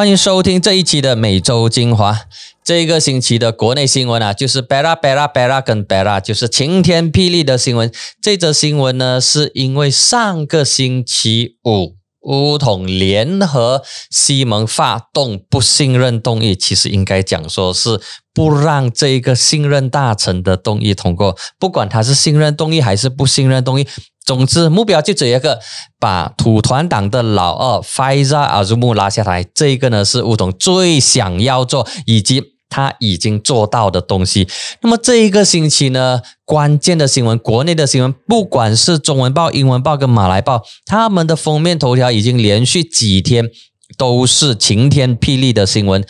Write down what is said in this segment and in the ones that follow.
欢迎收听这一期的每周精华。这个星期的国内新闻啊，就是 Bella Bella Bella 跟巴拉就是晴天霹雳的新闻。这则新闻呢，是因为上个星期五，乌统联合西蒙发动不信任动议，其实应该讲说是不让这个信任大臣的动议通过，不管他是信任动议还是不信任动议。总之，目标就只有一个，把土团党的老二 Faiza Azmu 拉下台。这个呢是乌统最想要做，以及他已经做到的东西。那么这一个星期呢，关键的新闻，国内的新闻，不管是中文报、英文报跟马来报，他们的封面头条已经连续几天都是晴天霹雳的新闻。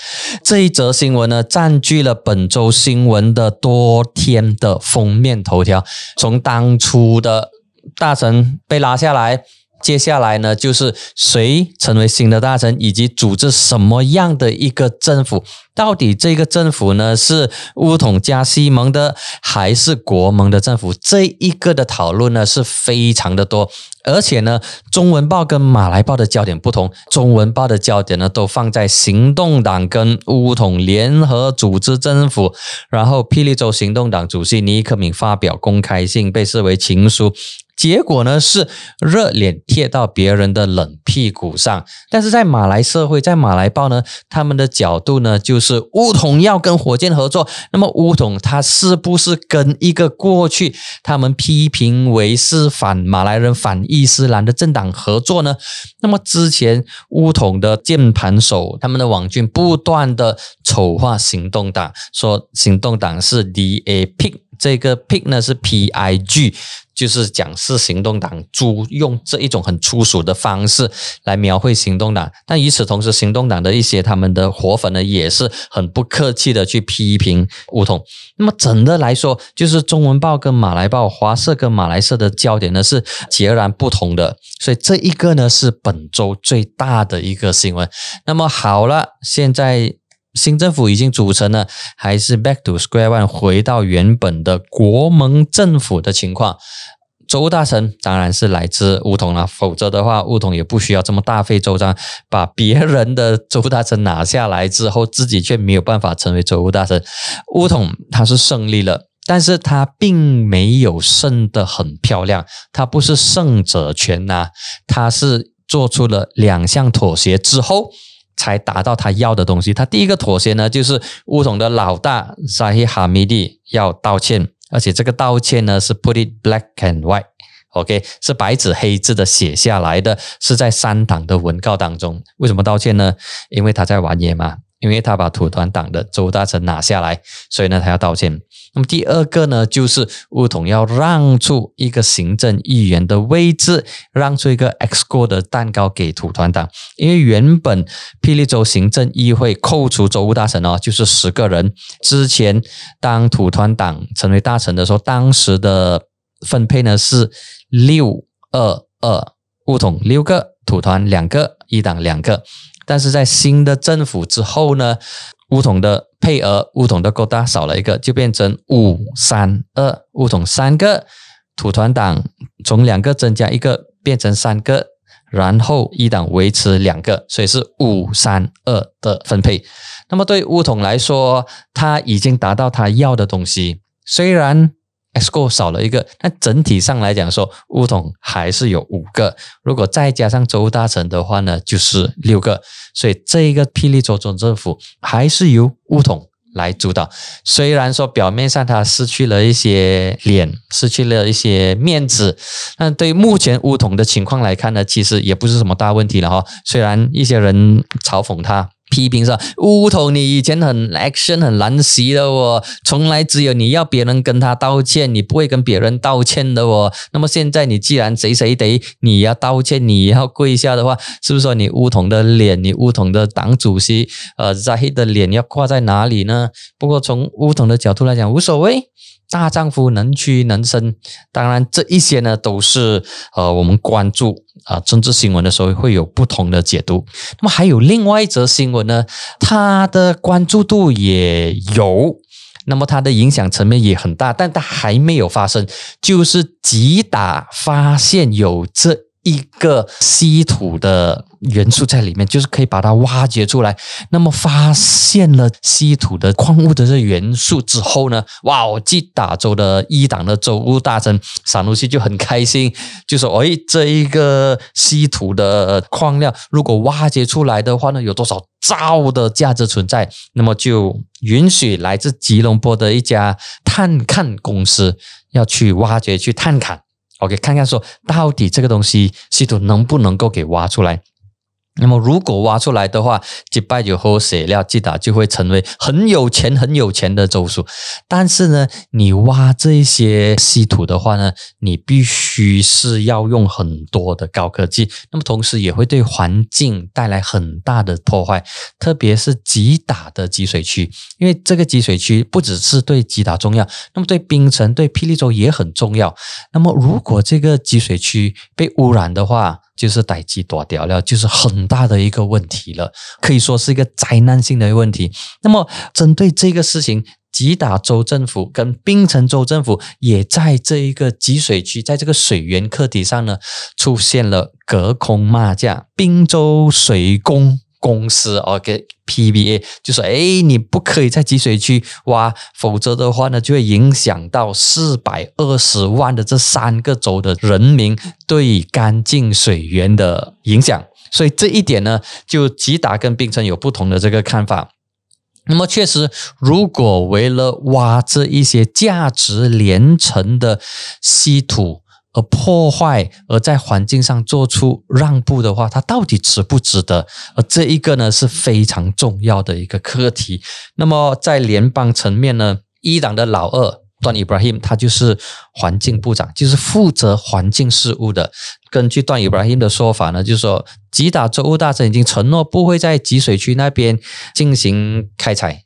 这一则新闻呢，占据了本周新闻的多天的封面头条。从当初的大臣被拉下来，接下来呢，就是谁成为新的大臣，以及组织什么样的一个政府？到底这个政府呢是乌统加西蒙的，还是国盟的政府？这一个的讨论呢是非常的多，而且呢，中文报跟马来报的焦点不同，中文报的焦点呢都放在行动党跟乌统联合组织政府，然后霹雳州行动党主席尼克敏发表公开信，被视为情书。结果呢是热脸贴到别人的冷屁股上，但是在马来社会，在马来报呢，他们的角度呢就是乌统要跟火箭合作，那么乌统他是不是跟一个过去他们批评为是反马来人、反伊斯兰的政党合作呢？那么之前乌统的键盘手，他们的网军不断的丑化行动党，说行动党是 D A P，这个 P 呢是 P I G。就是讲是行动党租用这一种很粗俗的方式来描绘行动党，但与此同时，行动党的一些他们的活粉呢，也是很不客气的去批评乌统。那么整的来说，就是中文报跟马来报、华社跟马来社的焦点呢是截然不同的，所以这一个呢是本周最大的一个新闻。那么好了，现在。新政府已经组成了，还是 back to square one，回到原本的国盟政府的情况？州大臣当然是来自乌统了，否则的话，乌统也不需要这么大费周章把别人的州大臣拿下来之后，自己却没有办法成为州务大臣。乌统他是胜利了，但是他并没有胜得很漂亮，他不是胜者全拿，他是做出了两项妥协之后。才达到他要的东西。他第一个妥协呢，就是乌统的老大沙希哈米蒂要道歉，而且这个道歉呢是 put it black and white，OK，是白纸黑字的写下来的，是在三党的文告当中。为什么道歉呢？因为他在玩野马。因为他把土团党的州大臣拿下来，所以呢，他要道歉。那么第二个呢，就是乌统要让出一个行政议员的位置，让出一个 X 过的蛋糕给土团党。因为原本霹雳州行政议会扣除州务大臣哦，就是十个人。之前当土团党成为大臣的时候，当时的分配呢是六二二，乌统六个，土团两个，一党两个。但是在新的政府之后呢，乌统的配额，乌统的够大少了一个，就变成五三二，乌统三个，土团党从两个增加一个变成三个，然后一党维持两个，所以是五三二的分配。那么对乌统来说，他已经达到他要的东西，虽然。S 过少了一个，那整体上来讲说，乌统还是有五个。如果再加上州大臣的话呢，就是六个。所以这一个霹雳州总政府还是由乌统来主导。虽然说表面上他失去了一些脸，失去了一些面子，但对目前乌统的情况来看呢，其实也不是什么大问题了哈。虽然一些人嘲讽他。批评说乌统，你以前很 action 很难袭的哦，从来只有你要别人跟他道歉，你不会跟别人道歉的哦。那么现在你既然谁谁得你要道歉，你要跪下的话，是不是说你乌统的脸，你乌统的党主席呃 Zahid 的脸要挂在哪里呢？不过从乌统的角度来讲，无所谓。大丈夫能屈能伸，当然这一些呢都是呃我们关注啊政治新闻的时候会有不同的解读。那么还有另外一则新闻呢，它的关注度也有，那么它的影响层面也很大，但它还没有发生，就是吉打发现有这一个稀土的元素在里面，就是可以把它挖掘出来。那么发现了稀土的矿物的这元素之后呢，哇！我吉打州的一党的州务大臣萨努西就很开心，就说：“哎，这一个稀土的矿料，如果挖掘出来的话呢，有多少兆的价值存在？那么就允许来自吉隆坡的一家探勘公司要去挖掘、去探勘。” OK，看看说到底这个东西系统能不能够给挖出来？那么如果挖出来的话，击败以后血料吉达就会成为很有钱、很有钱的州属。但是呢，你挖这些稀土的话呢，你必须是要用很多的高科技，那么同时也会对环境带来很大的破坏，特别是吉打的集水区，因为这个集水区不只是对吉打重要，那么对冰城、对霹雳州也很重要。那么如果这个集水区被污染的话，就是逮鸡躲掉了，就是很大的一个问题了，可以说是一个灾难性的问题。那么，针对这个事情，吉打州政府跟槟城州政府也在这一个集水区，在这个水源课题上呢，出现了隔空骂架，滨州水工。公司哦，给 PBA 就说：“哎，你不可以在积水区挖，否则的话呢，就会影响到四百二十万的这三个州的人民对干净水源的影响。所以这一点呢，就吉达跟冰城有不同的这个看法。那么确实，如果为了挖这一些价值连城的稀土，而破坏，而在环境上做出让步的话，它到底值不值得？而这一个呢是非常重要的一个课题。那么在联邦层面呢，伊朗的老二段伊布拉 him 他就是环境部长，就是负责环境事务的。根据段伊布拉 him 的说法呢，就是说吉打州务大臣已经承诺不会在集水区那边进行开采，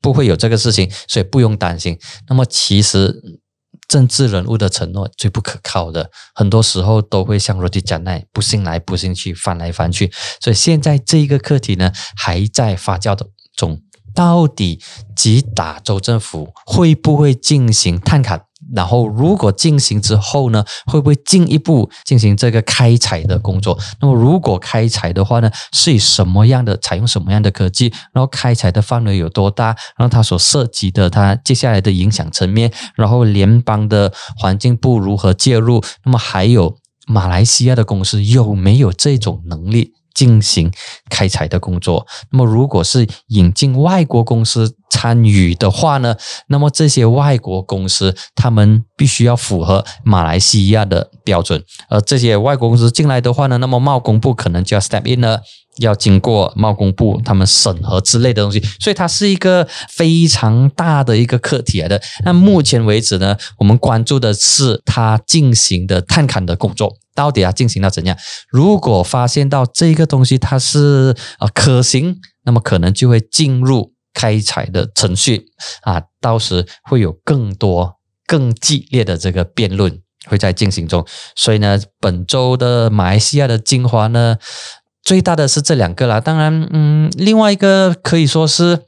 不会有这个事情，所以不用担心。那么其实。政治人物的承诺最不可靠的，很多时候都会像罗迪讲那不信来不信去，翻来翻去。所以现在这一个课题呢，还在发酵的中。到底吉打州政府会不会进行探勘？然后，如果进行之后呢，会不会进一步进行这个开采的工作？那么，如果开采的话呢，是以什么样的采用什么样的科技？然后，开采的范围有多大？然后，它所涉及的它接下来的影响层面，然后联邦的环境部如何介入？那么，还有马来西亚的公司有没有这种能力？进行开采的工作。那么，如果是引进外国公司参与的话呢？那么这些外国公司他们必须要符合马来西亚的标准。而这些外国公司进来的话呢，那么贸工部可能就要 step in 了，要经过贸工部他们审核之类的东西。所以它是一个非常大的一个课题来的。那目前为止呢，我们关注的是它进行的探勘的工作。到底要进行到怎样？如果发现到这个东西它是啊可行，那么可能就会进入开采的程序啊，到时会有更多更激烈的这个辩论会在进行中。所以呢，本周的马来西亚的精华呢，最大的是这两个啦。当然，嗯，另外一个可以说是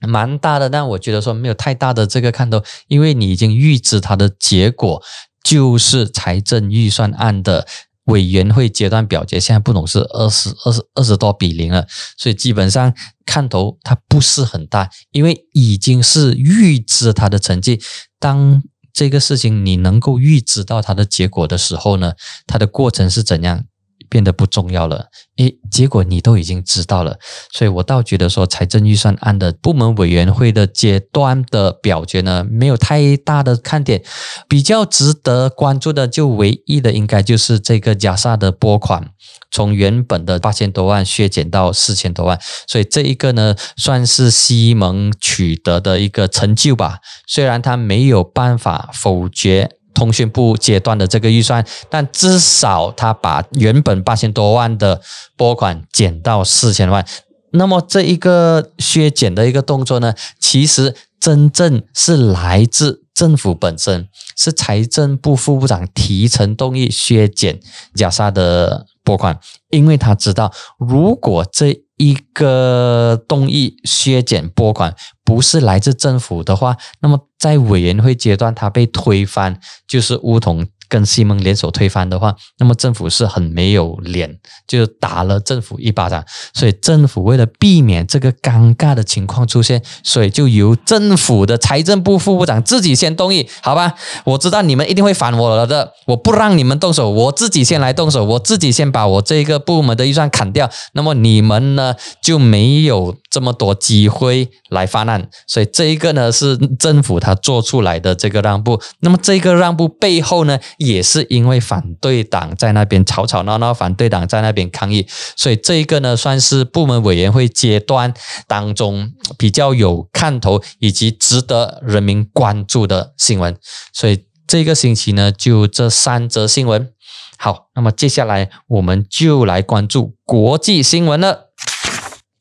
蛮大的，但我觉得说没有太大的这个看头，因为你已经预知它的结果。就是财政预算案的委员会阶段表决，现在不懂是二十二十二十多比零了，所以基本上看头它不是很大，因为已经是预知它的成绩。当这个事情你能够预知到它的结果的时候呢，它的过程是怎样？变得不重要了，诶，结果你都已经知道了，所以我倒觉得说，财政预算案的部门委员会的阶段的表决呢，没有太大的看点，比较值得关注的，就唯一的应该就是这个加萨的拨款，从原本的八千多万削减到四千多万，所以这一个呢，算是西蒙取得的一个成就吧，虽然他没有办法否决。通讯部阶段的这个预算，但至少他把原本八千多万的拨款减到四千万。那么这一个削减的一个动作呢，其实真正是来自政府本身，是财政部副部长提成动议削减亚沙的拨款，因为他知道如果这。一个动议削减拨款不是来自政府的话，那么在委员会阶段他被推翻，就是梧桐跟西蒙联手推翻的话，那么政府是很没有脸，就打了政府一巴掌。所以政府为了避免这个尴尬的情况出现，所以就由政府的财政部副部长自己先动议，好吧？我知道你们一定会反我了的，我不让你们动手，我自己先来动手，我自己先把我这个部门的预算砍掉，那么你们呢就没有这么多机会来发难。所以这一个呢是政府他做出来的这个让步，那么这个让步背后呢，也是因为反对党在那边吵吵闹闹，反对党在那边抗议，所以这一个呢算是部门委员会阶段当中比较有看头以及值得人民关注的新闻。所以这个星期呢，就这三则新闻。好，那么接下来我们就来关注国际新闻了。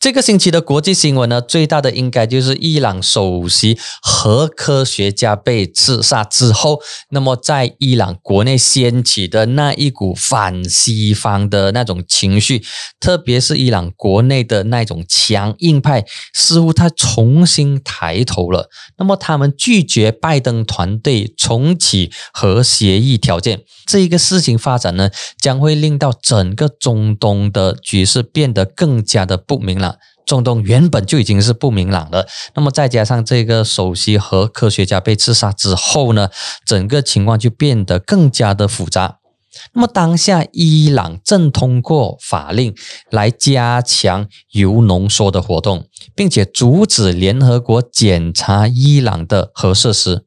这个星期的国际新闻呢，最大的应该就是伊朗首席核科学家被刺杀之后，那么在伊朗国内掀起的那一股反西方的那种情绪，特别是伊朗国内的那种强硬派，似乎他重新抬头了。那么他们拒绝拜登团队重启核协议条件，这一个事情发展呢，将会令到整个中东的局势变得更加的不明朗。中东原本就已经是不明朗了，那么再加上这个首席核科学家被刺杀之后呢，整个情况就变得更加的复杂。那么当下伊朗正通过法令来加强铀浓缩的活动，并且阻止联合国检查伊朗的核设施。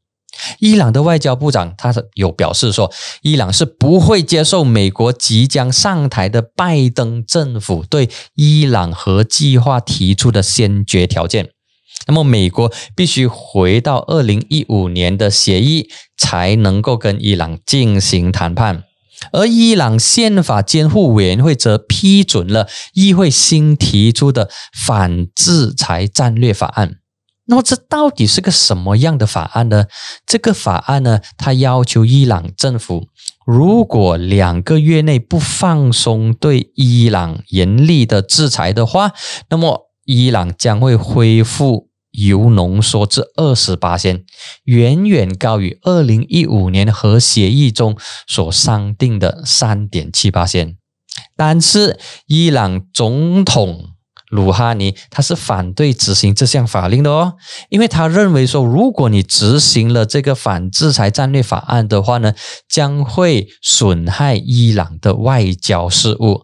伊朗的外交部长他是有表示说，伊朗是不会接受美国即将上台的拜登政府对伊朗核计划提出的先决条件。那么，美国必须回到二零一五年的协议，才能够跟伊朗进行谈判。而伊朗宪法监护委员会则批准了议会新提出的反制裁战略法案。那么这到底是个什么样的法案呢？这个法案呢，它要求伊朗政府，如果两个月内不放松对伊朗严厉的制裁的话，那么伊朗将会恢复铀浓缩至二十八先，远远高于二零一五年核协议中所商定的三点七八先。但是伊朗总统。鲁哈尼他是反对执行这项法令的哦，因为他认为说，如果你执行了这个反制裁战略法案的话呢，将会损害伊朗的外交事务。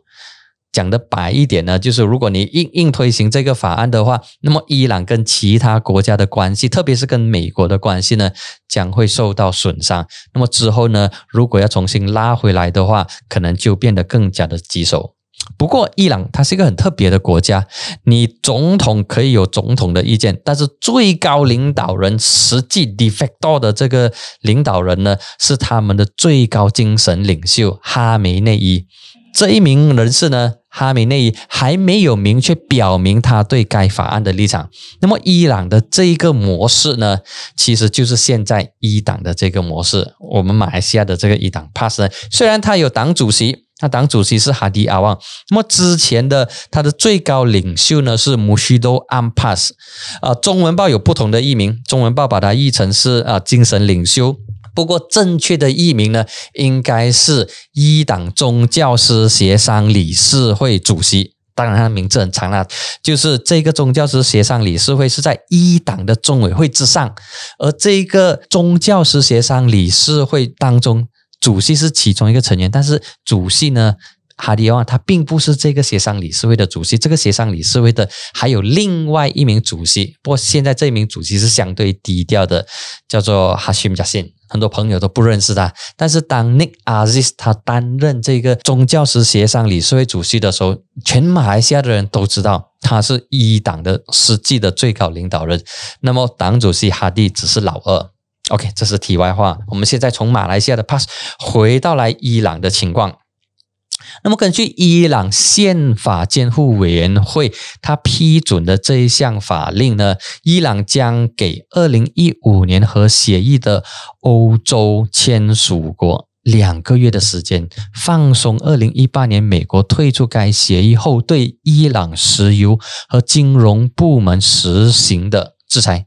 讲的白一点呢，就是如果你硬硬推行这个法案的话，那么伊朗跟其他国家的关系，特别是跟美国的关系呢，将会受到损伤。那么之后呢，如果要重新拉回来的话，可能就变得更加的棘手。不过，伊朗它是一个很特别的国家。你总统可以有总统的意见，但是最高领导人实际 de facto 的这个领导人呢，是他们的最高精神领袖哈梅内伊。这一名人士呢，哈梅内伊还没有明确表明他对该法案的立场。那么，伊朗的这一个模式呢，其实就是现在一党的这个模式。我们马来西亚的这个一党 pass 呢，虽然他有党主席。那党主席是哈迪阿旺，那么之前的他的最高领袖呢是穆希多安帕斯，啊，中文报有不同的译名，中文报把它译成是啊精神领袖，不过正确的译名呢应该是一党宗教师协商理事会主席，当然他的名字很长了，就是这个宗教师协商理事会是在一党的中委会之上，而这个宗教师协商理事会当中。主席是其中一个成员，但是主席呢，哈迪旺他并不是这个协商理事会的主席。这个协商理事会的还有另外一名主席，不过现在这名主席是相对低调的，叫做哈希姆加辛，很多朋友都不认识他。但是当 Nick Aziz 他担任这个宗教师协商理事会主席的时候，全马来西亚的人都知道他是一党的实际的最高领导人。那么党主席哈迪只是老二。OK，这是题外话。我们现在从马来西亚的 pass 回到来伊朗的情况。那么根据伊朗宪法监护委员会他批准的这一项法令呢，伊朗将给二零一五年核协议的欧洲签署国两个月的时间，放松二零一八年美国退出该协议后对伊朗石油和金融部门实行的制裁。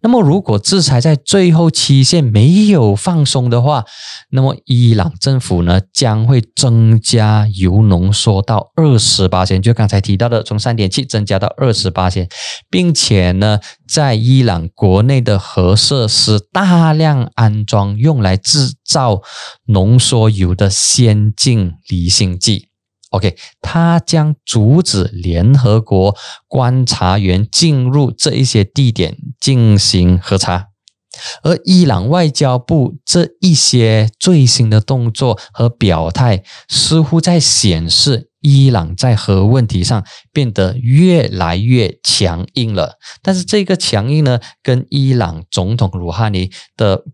那么，如果制裁在最后期限没有放松的话，那么伊朗政府呢将会增加铀浓缩到二十八千，就刚才提到的，从三点七增加到二十八千，并且呢，在伊朗国内的核设施大量安装用来制造浓缩铀的先进离心剂。OK，他将阻止联合国观察员进入这一些地点进行核查，而伊朗外交部这一些最新的动作和表态，似乎在显示伊朗在核问题上变得越来越强硬了。但是这个强硬呢，跟伊朗总统鲁哈尼的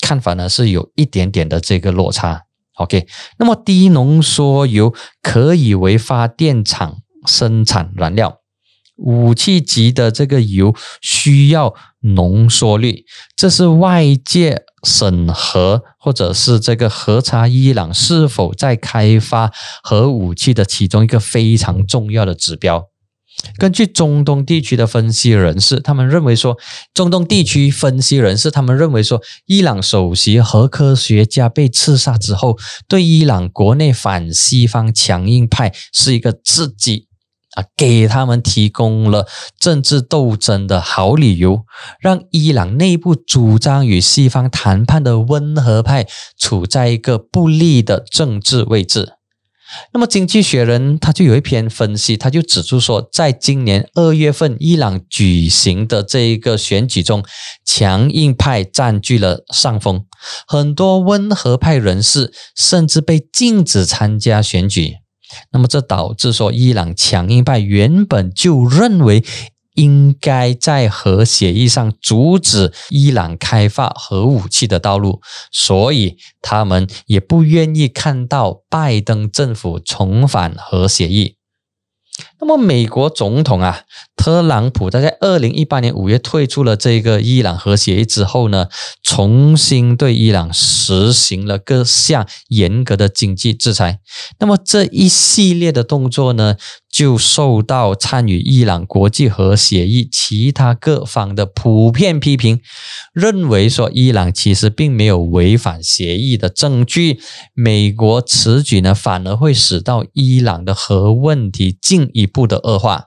看法呢，是有一点点的这个落差。OK，那么低浓缩铀可以为发电厂生产燃料，武器级的这个铀需要浓缩率，这是外界审核或者是这个核查伊朗是否在开发核武器的其中一个非常重要的指标。根据中东地区的分析人士，他们认为说，中东地区分析人士他们认为说，伊朗首席核科学家被刺杀之后，对伊朗国内反西方强硬派是一个刺激啊，给他们提供了政治斗争的好理由，让伊朗内部主张与西方谈判的温和派处在一个不利的政治位置。那么，《经济学人》他就有一篇分析，他就指出说，在今年二月份伊朗举行的这一个选举中，强硬派占据了上风，很多温和派人士甚至被禁止参加选举。那么，这导致说，伊朗强硬派原本就认为。应该在核协议上阻止伊朗开发核武器的道路，所以他们也不愿意看到拜登政府重返核协议。那么，美国总统啊，特朗普他在二零一八年五月退出了这个伊朗核协议之后呢，重新对伊朗实行了各项严格的经济制裁。那么这一系列的动作呢？就受到参与伊朗国际核协议其他各方的普遍批评，认为说伊朗其实并没有违反协议的证据。美国此举呢，反而会使到伊朗的核问题进一步的恶化。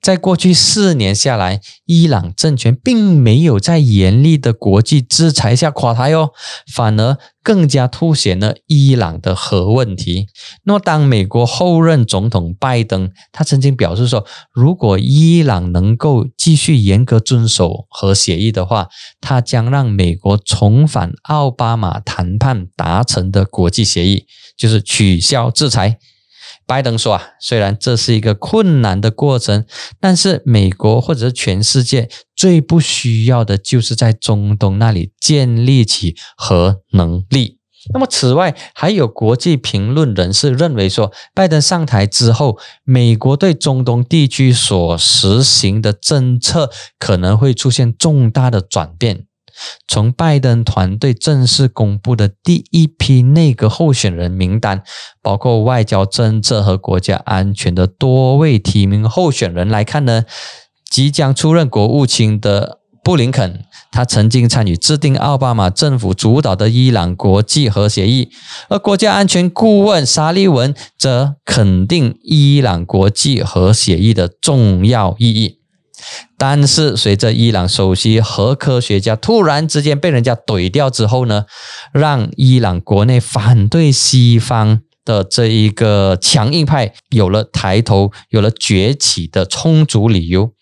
在过去四年下来，伊朗政权并没有在严厉的国际制裁下垮台哦，反而更加凸显了伊朗的核问题。那么，当美国后任总统拜登他曾经表示说，如果伊朗能够继续严格遵守核协议的话，他将让美国重返奥巴马谈判达成的国际协议，就是取消制裁。拜登说啊，虽然这是一个困难的过程，但是美国或者是全世界最不需要的就是在中东那里建立起核能力。那么，此外还有国际评论人士认为说，拜登上台之后，美国对中东地区所实行的政策可能会出现重大的转变。从拜登团队正式公布的第一批内阁候选人名单，包括外交政策和国家安全的多位提名候选人来看呢，即将出任国务卿的布林肯，他曾经参与制定奥巴马政府主导的伊朗国际核协议，而国家安全顾问沙利文则肯定伊朗国际核协议的重要意义。但是，随着伊朗首席核科学家突然之间被人家怼掉之后呢，让伊朗国内反对西方的这一个强硬派有了抬头、有了崛起的充足理由，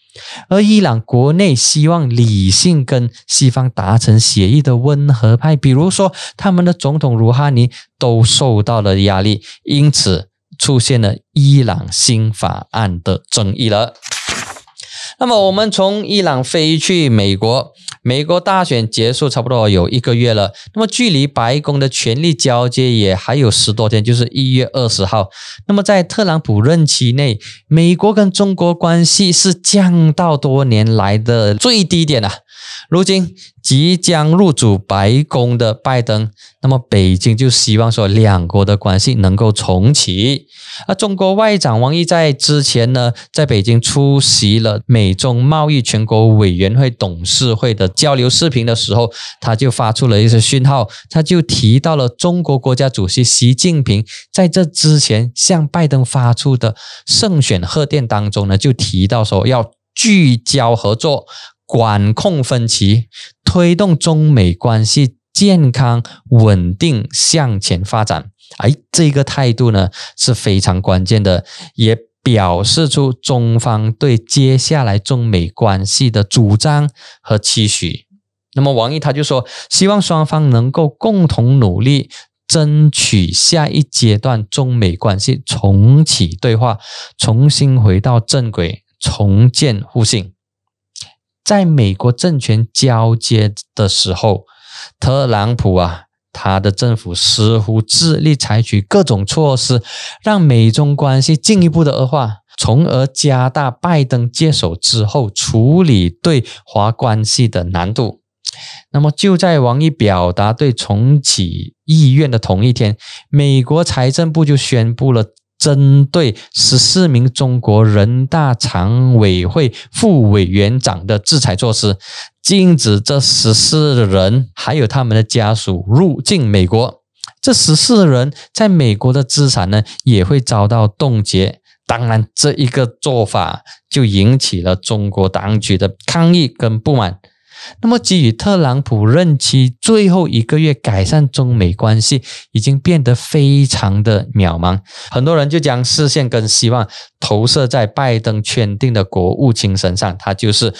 而伊朗国内希望理性跟西方达成协议的温和派，比如说他们的总统鲁哈尼，都受到了压力，因此出现了伊朗新法案的争议了。那么，我们从伊朗飞去美国。美国大选结束差不多有一个月了，那么距离白宫的权力交接也还有十多天，就是一月二十号。那么在特朗普任期内，美国跟中国关系是降到多年来的最低点了。如今即将入主白宫的拜登，那么北京就希望说两国的关系能够重启。而中国外长王毅在之前呢，在北京出席了美中贸易全国委员会董事会的交流视频的时候，他就发出了一些讯号，他就提到了中国国家主席习近平在这之前向拜登发出的胜选贺电当中呢，就提到说要聚焦合作。管控分歧，推动中美关系健康稳定向前发展。哎，这个态度呢是非常关键的，也表示出中方对接下来中美关系的主张和期许。那么王毅他就说，希望双方能够共同努力，争取下一阶段中美关系重启对话，重新回到正轨，重建互信。在美国政权交接的时候，特朗普啊，他的政府似乎致力采取各种措施，让美中关系进一步的恶化，从而加大拜登接手之后处理对华关系的难度。那么，就在王毅表达对重启意愿的同一天，美国财政部就宣布了。针对十四名中国人大常委会副委员长的制裁措施，禁止这十四人还有他们的家属入境美国。这十四人在美国的资产呢，也会遭到冻结。当然，这一个做法就引起了中国当局的抗议跟不满。那么，基于特朗普任期最后一个月改善中美关系已经变得非常的渺茫，很多人就将视线跟希望投射在拜登圈定的国务卿身上，他就是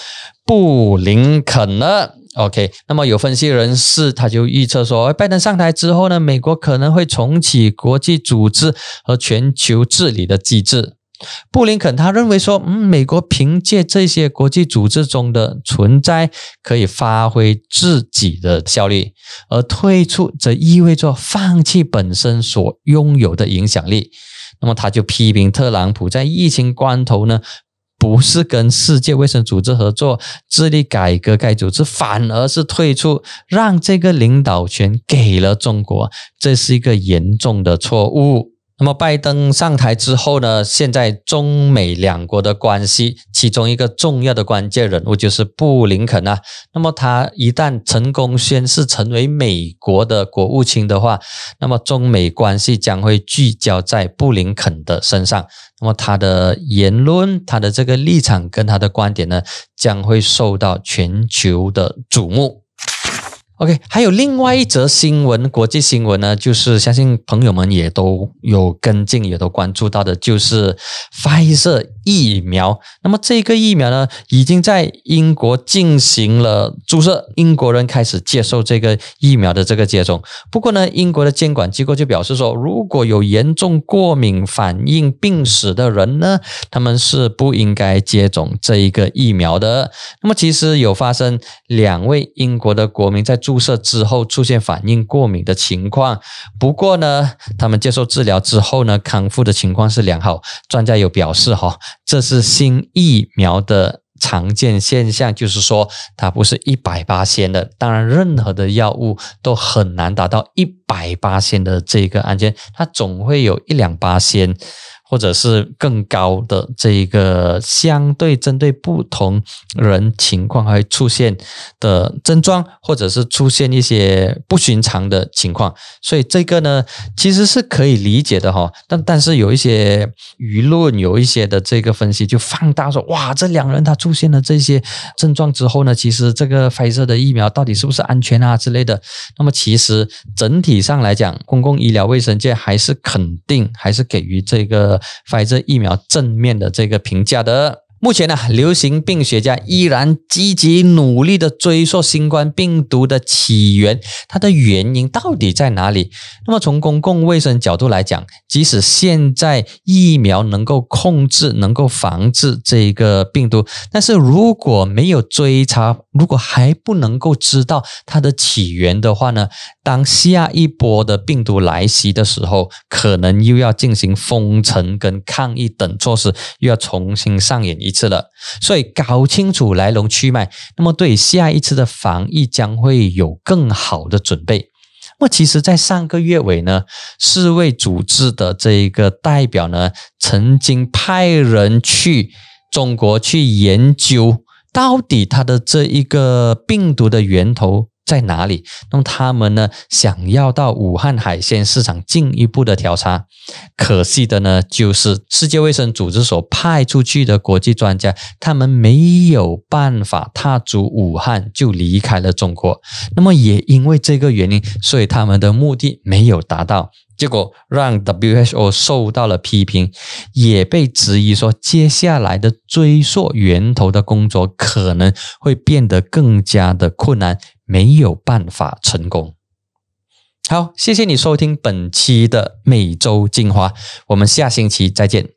布林肯了。OK，那么有分析人士他就预测说，拜登上台之后呢，美国可能会重启国际组织和全球治理的机制。布林肯他认为说，嗯，美国凭借这些国际组织中的存在，可以发挥自己的效力，而退出则意味着放弃本身所拥有的影响力。那么他就批评特朗普在疫情关头呢，不是跟世界卫生组织合作，致力改革该组织，反而是退出，让这个领导权给了中国，这是一个严重的错误。那么拜登上台之后呢？现在中美两国的关系，其中一个重要的关键人物就是布林肯啊。那么他一旦成功宣誓成为美国的国务卿的话，那么中美关系将会聚焦在布林肯的身上。那么他的言论、他的这个立场跟他的观点呢，将会受到全球的瞩目。OK，还有另外一则新闻，国际新闻呢，就是相信朋友们也都有跟进，也都关注到的，就是发射疫苗。那么这个疫苗呢，已经在英国进行了注射，英国人开始接受这个疫苗的这个接种。不过呢，英国的监管机构就表示说，如果有严重过敏反应病史的人呢，他们是不应该接种这一个疫苗的。那么其实有发生两位英国的国民在。注射之后出现反应过敏的情况，不过呢，他们接受治疗之后呢，康复的情况是良好。专家有表示哈，这是新疫苗的常见现象，就是说它不是一百八仙的。当然，任何的药物都很难达到一百八仙的这个案件，它总会有一两八仙。或者是更高的这一个相对针对不同人情况会出现的症状，或者是出现一些不寻常的情况，所以这个呢其实是可以理解的哈。但但是有一些舆论有一些的这个分析就放大说，哇，这两人他出现了这些症状之后呢，其实这个辉射的疫苗到底是不是安全啊之类的？那么其实整体上来讲，公共医疗卫生界还是肯定，还是给予这个。发这疫苗正面的这个评价的。目前呢，流行病学家依然积极努力的追溯新冠病毒的起源，它的原因到底在哪里？那么从公共卫生角度来讲，即使现在疫苗能够控制、能够防治这个病毒，但是如果没有追查，如果还不能够知道它的起源的话呢？当下一波的病毒来袭的时候，可能又要进行封城跟抗议等措施，又要重新上演一次了。所以搞清楚来龙去脉，那么对下一次的防疫将会有更好的准备。那么其实，在上个月尾呢，世卫组织的这一个代表呢，曾经派人去中国去研究，到底它的这一个病毒的源头。在哪里？那么他们呢？想要到武汉海鲜市场进一步的调查。可惜的呢，就是世界卫生组织所派出去的国际专家，他们没有办法踏足武汉就离开了中国。那么也因为这个原因，所以他们的目的没有达到。结果让 WHO 受到了批评，也被质疑说，接下来的追溯源头的工作可能会变得更加的困难，没有办法成功。好，谢谢你收听本期的每周精华，我们下星期再见。